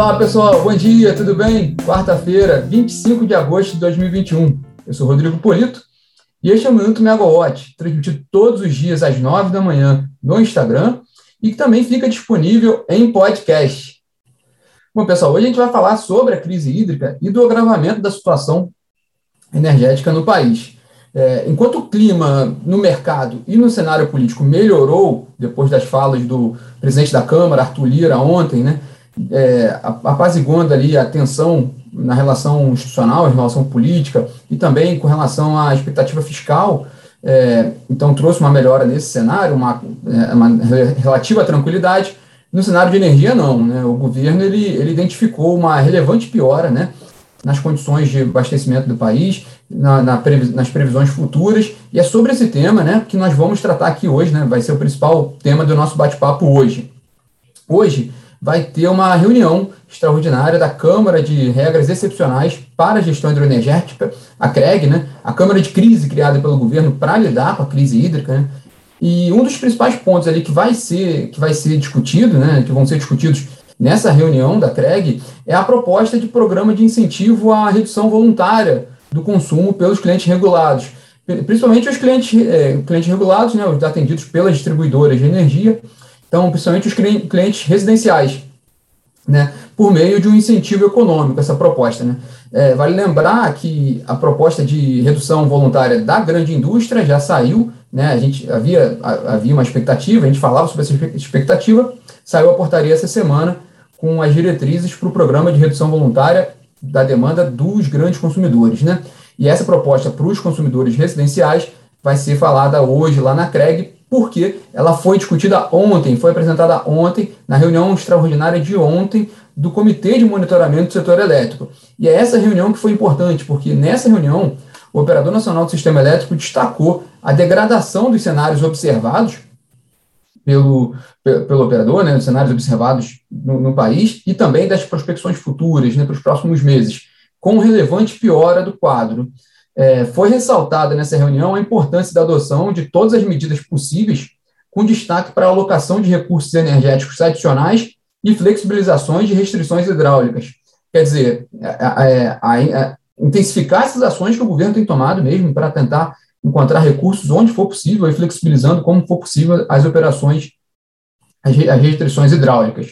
Olá pessoal, bom dia, tudo bem? Quarta-feira, 25 de agosto de 2021. Eu sou Rodrigo Polito e este é o Minuto Megawatt, transmitido todos os dias às 9 da manhã no Instagram e que também fica disponível em podcast. Bom, pessoal, hoje a gente vai falar sobre a crise hídrica e do agravamento da situação energética no país. É, enquanto o clima no mercado e no cenário político melhorou depois das falas do presidente da Câmara, Arthur Lira, ontem, né, é, apaziguando ali a tensão na relação institucional, em relação política e também com relação à expectativa fiscal, é, então trouxe uma melhora nesse cenário, uma, é, uma, relativa tranquilidade. No cenário de energia, não. Né? O governo ele, ele identificou uma relevante piora né, nas condições de abastecimento do país, na, na nas previsões futuras, e é sobre esse tema né, que nós vamos tratar aqui hoje, né, vai ser o principal tema do nosso bate-papo hoje. Hoje vai ter uma reunião extraordinária da Câmara de Regras Excepcionais para a Gestão Hidroenergética, a CREG, né, a Câmara de Crise criada pelo governo para lidar com a crise hídrica, né, e um dos principais pontos ali que vai ser, que vai ser discutido, né, que vão ser discutidos nessa reunião da CREG é a proposta de programa de incentivo à redução voluntária do consumo pelos clientes regulados, principalmente os clientes, é, clientes regulados, né, os atendidos pelas distribuidoras de energia, então, principalmente os clientes residenciais, né, por meio de um incentivo econômico, essa proposta. Né. É, vale lembrar que a proposta de redução voluntária da grande indústria já saiu, né, a gente havia, havia uma expectativa, a gente falava sobre essa expectativa, saiu a portaria essa semana, com as diretrizes para o programa de redução voluntária da demanda dos grandes consumidores. Né? E essa proposta para os consumidores residenciais vai ser falada hoje lá na CREG, porque ela foi discutida ontem, foi apresentada ontem, na reunião extraordinária de ontem do Comitê de Monitoramento do Setor Elétrico. E é essa reunião que foi importante, porque nessa reunião o Operador Nacional do Sistema Elétrico destacou a degradação dos cenários observados pelo, pelo operador, né, cenários observados no, no, país, e também das prospecções futuras né, para os próximos meses, com relevante piora do quadro. É, foi ressaltada nessa reunião a importância da adoção de todas as medidas possíveis, com destaque para a alocação de recursos energéticos adicionais e flexibilizações de restrições hidráulicas. Quer dizer, é, é, intensificar essas ações que o governo tem tomado mesmo para tentar encontrar recursos onde for possível e flexibilizando como for possível as operações, as, restrições hidráulicas.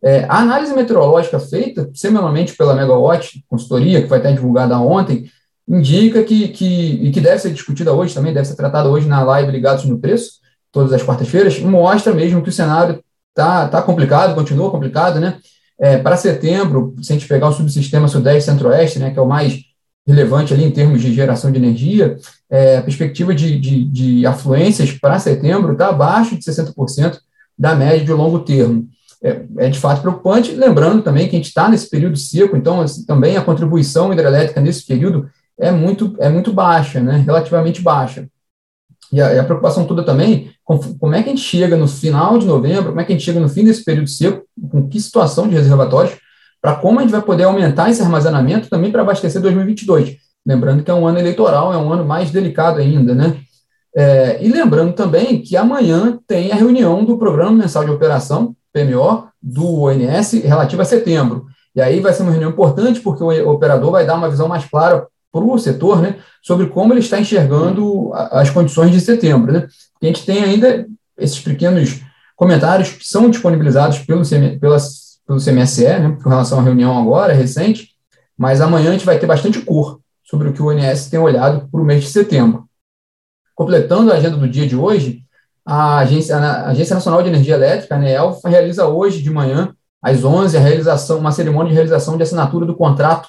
É, a análise meteorológica feita semanalmente pela Megawatt, consultoria, que vai estar divulgada ontem, indica que, que, e que deve ser discutida hoje também, deve ser tratada hoje na live Ligados no Preço, todas as quartas-feiras, mostra mesmo que o cenário está tá complicado, continua complicado, né? É, para setembro, se a gente pegar o subsistema Sudeste Centro-Oeste, né, que é o mais relevante ali em termos de geração de energia, é, a perspectiva de, de, de afluências para setembro está abaixo de 60% da média de longo termo. É, é, de fato preocupante, lembrando também que a gente está nesse período seco, então assim, também a contribuição hidrelétrica nesse período é muito, é muito baixa, né, relativamente baixa. E a, e a preocupação toda também, com, como é que a gente chega no final de novembro, como é que a gente chega no fim desse período seco, com que situação de reservatórios, para como a gente vai poder aumentar esse armazenamento também para abastecer 2022. Lembrando que é um ano eleitoral, é um ano mais delicado ainda, né? É, e lembrando também que amanhã tem a reunião do Programa Mensal de Operação, PMO, do ONS, relativa a setembro. E aí vai ser uma reunião importante, porque o operador vai dar uma visão mais clara para o setor, né, sobre como ele está enxergando as condições de setembro. Né? a gente tem ainda esses pequenos comentários que são disponibilizados pelo, pelas pelo CMSE, né, com relação à reunião agora, recente, mas amanhã a gente vai ter bastante cor sobre o que o ONS tem olhado para o mês de setembro. Completando a agenda do dia de hoje, a Agência, a Agência Nacional de Energia Elétrica, a ANEEL, realiza hoje de manhã, às 11, a realização, uma cerimônia de realização de assinatura do contrato,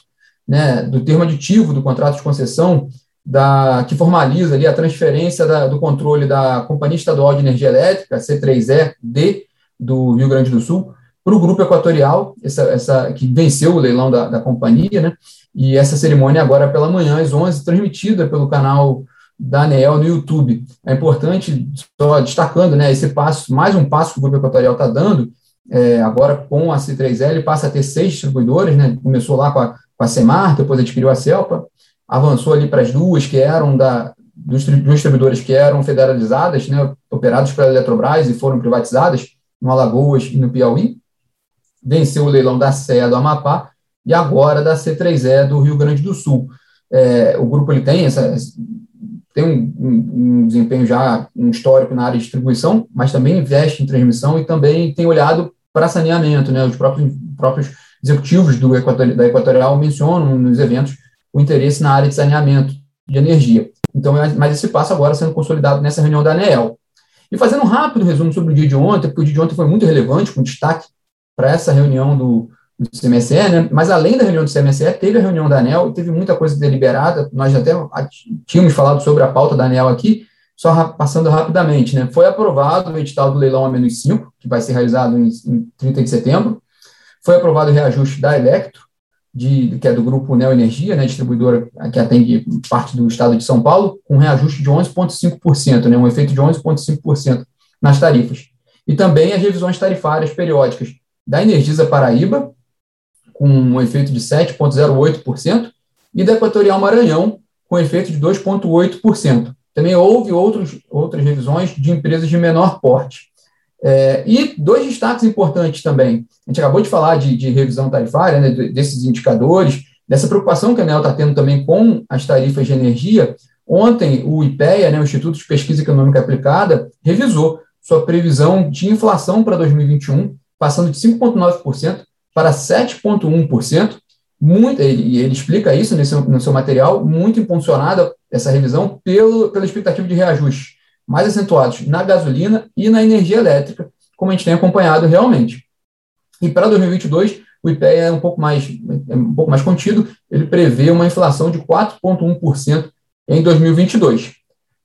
né, do termo aditivo do contrato de concessão, da, que formaliza ali a transferência da, do controle da Companhia Estadual de Energia Elétrica, C3E-D, do Rio Grande do Sul, para o Grupo Equatorial, essa, essa, que venceu o leilão da, da companhia, né? E essa cerimônia agora pela manhã, às 11, transmitida pelo canal da ANEEL no YouTube. É importante, só destacando, né, esse passo, mais um passo que o Grupo Equatorial está dando, é, agora com a C3L, passa a ter seis distribuidores, né, começou lá com a, com a Semar, depois adquiriu a Celpa, avançou ali para as duas que eram da, dos distribuidores que eram federalizadas, né, operados pela Eletrobras e foram privatizadas, no Alagoas e no Piauí, venceu o leilão da CE do Amapá e agora da C3E do Rio Grande do Sul. É, o grupo ele tem essa, tem um, um, um, desempenho já, um histórico na área de distribuição, mas também investe em transmissão e também tem olhado para saneamento, né? Os próprios, próprios executivos do Equatorial, da Equatorial mencionam nos eventos o interesse na área de saneamento de energia. Então, é, mas esse passo agora sendo consolidado nessa reunião da ANEEL. E fazendo um rápido resumo sobre o dia de ontem, porque o dia de ontem foi muito relevante, com destaque para essa reunião do, do CMSE, né? mas além da reunião do CMSE, teve a reunião da ANEL e teve muita coisa deliberada, nós até tínhamos falado sobre a pauta da ANEL aqui, só passando rapidamente, né? foi aprovado o edital do leilão A-5, que vai ser realizado em, em 30 de setembro, foi aprovado o reajuste da Electro, de, que é do grupo Neoenergia, né, distribuidora que atende parte do estado de São Paulo, com reajuste de 11,5%, né, um efeito de 11,5% nas tarifas. E também as revisões tarifárias periódicas da Energisa Paraíba, com um efeito de 7,08%, e da Equatorial Maranhão, com efeito de 2,8%. Também houve outros, outras revisões de empresas de menor porte. É, e dois destaques importantes também. A gente acabou de falar de, de revisão tarifária, né, desses indicadores, dessa preocupação que a ANEL está tendo também com as tarifas de energia. Ontem, o IPEA, né, o Instituto de Pesquisa Econômica Aplicada, revisou sua previsão de inflação para 2021, passando de 5,9% para 7,1%. Muito, ele, ele explica isso nesse, no seu material, muito impulsionada essa revisão pelo, pela expectativa de reajuste mais acentuados na gasolina e na energia elétrica, como a gente tem acompanhado realmente. E para 2022, o IPEA é um pouco mais, é um pouco mais contido, ele prevê uma inflação de 4,1% em 2022.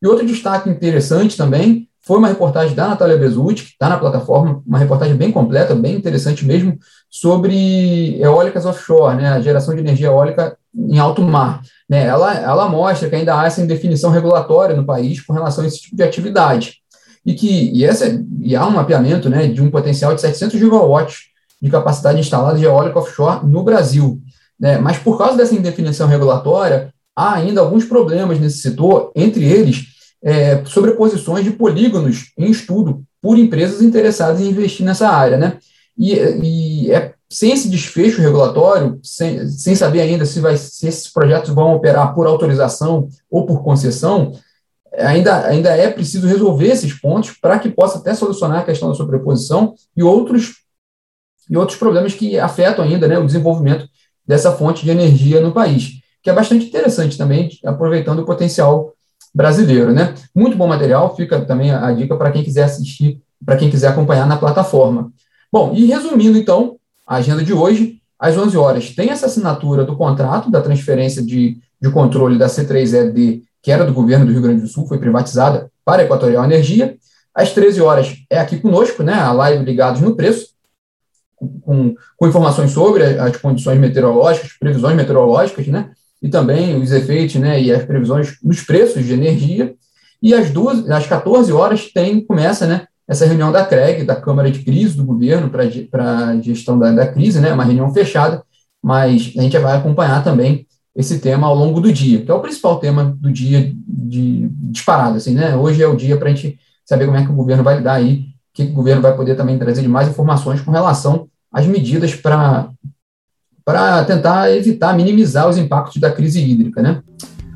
E outro destaque interessante também foi uma reportagem da Natália Bezutti, que está na plataforma, uma reportagem bem completa, bem interessante mesmo, sobre eólicas offshore, né, a geração de energia eólica em alto mar. Né, ela, ela mostra que ainda há essa indefinição regulatória no país com relação a esse tipo de atividade. E que e essa, e há um mapeamento né, de um potencial de 700 gigawatts de capacidade instalada de eólica offshore no Brasil. Né, mas por causa dessa indefinição regulatória, há ainda alguns problemas nesse setor, entre eles é, sobreposições de polígonos em estudo por empresas interessadas em investir nessa área. Né? E, e é sem esse desfecho regulatório, sem, sem saber ainda se, vai, se esses projetos vão operar por autorização ou por concessão, ainda, ainda é preciso resolver esses pontos para que possa até solucionar a questão da sobreposição e outros, e outros problemas que afetam ainda né, o desenvolvimento dessa fonte de energia no país, que é bastante interessante também, aproveitando o potencial brasileiro. Né? Muito bom material, fica também a, dica para quem quiser assistir, para quem quiser acompanhar na plataforma. Bom, e resumindo então, a agenda de hoje, às 11 horas, tem essa assinatura do contrato da transferência de, de controle da C3ED, que era do governo do Rio Grande do Sul, foi privatizada para a Equatorial Energia. Às 13 horas é aqui conosco, né, a live Ligados no Preço, com, com informações sobre as condições meteorológicas, previsões meteorológicas, né, e também os efeitos né, e as previsões nos preços de energia. E às, duas, às 14 horas tem, começa né, essa reunião da CREG, da Câmara de Crise do governo para a gestão da, da crise, né, uma reunião fechada, mas a gente vai acompanhar também esse tema ao longo do dia, que é o principal tema do dia de disparado, assim, né? Hoje é o dia para a gente saber como é que o governo vai lidar aí, o que o governo vai poder também trazer de mais informações com relação às medidas para para tentar evitar, minimizar os impactos da crise hídrica, né?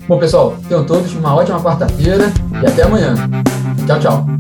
Bom, pessoal, tenham todos uma ótima quarta-feira e até amanhã. Tchau, tchau.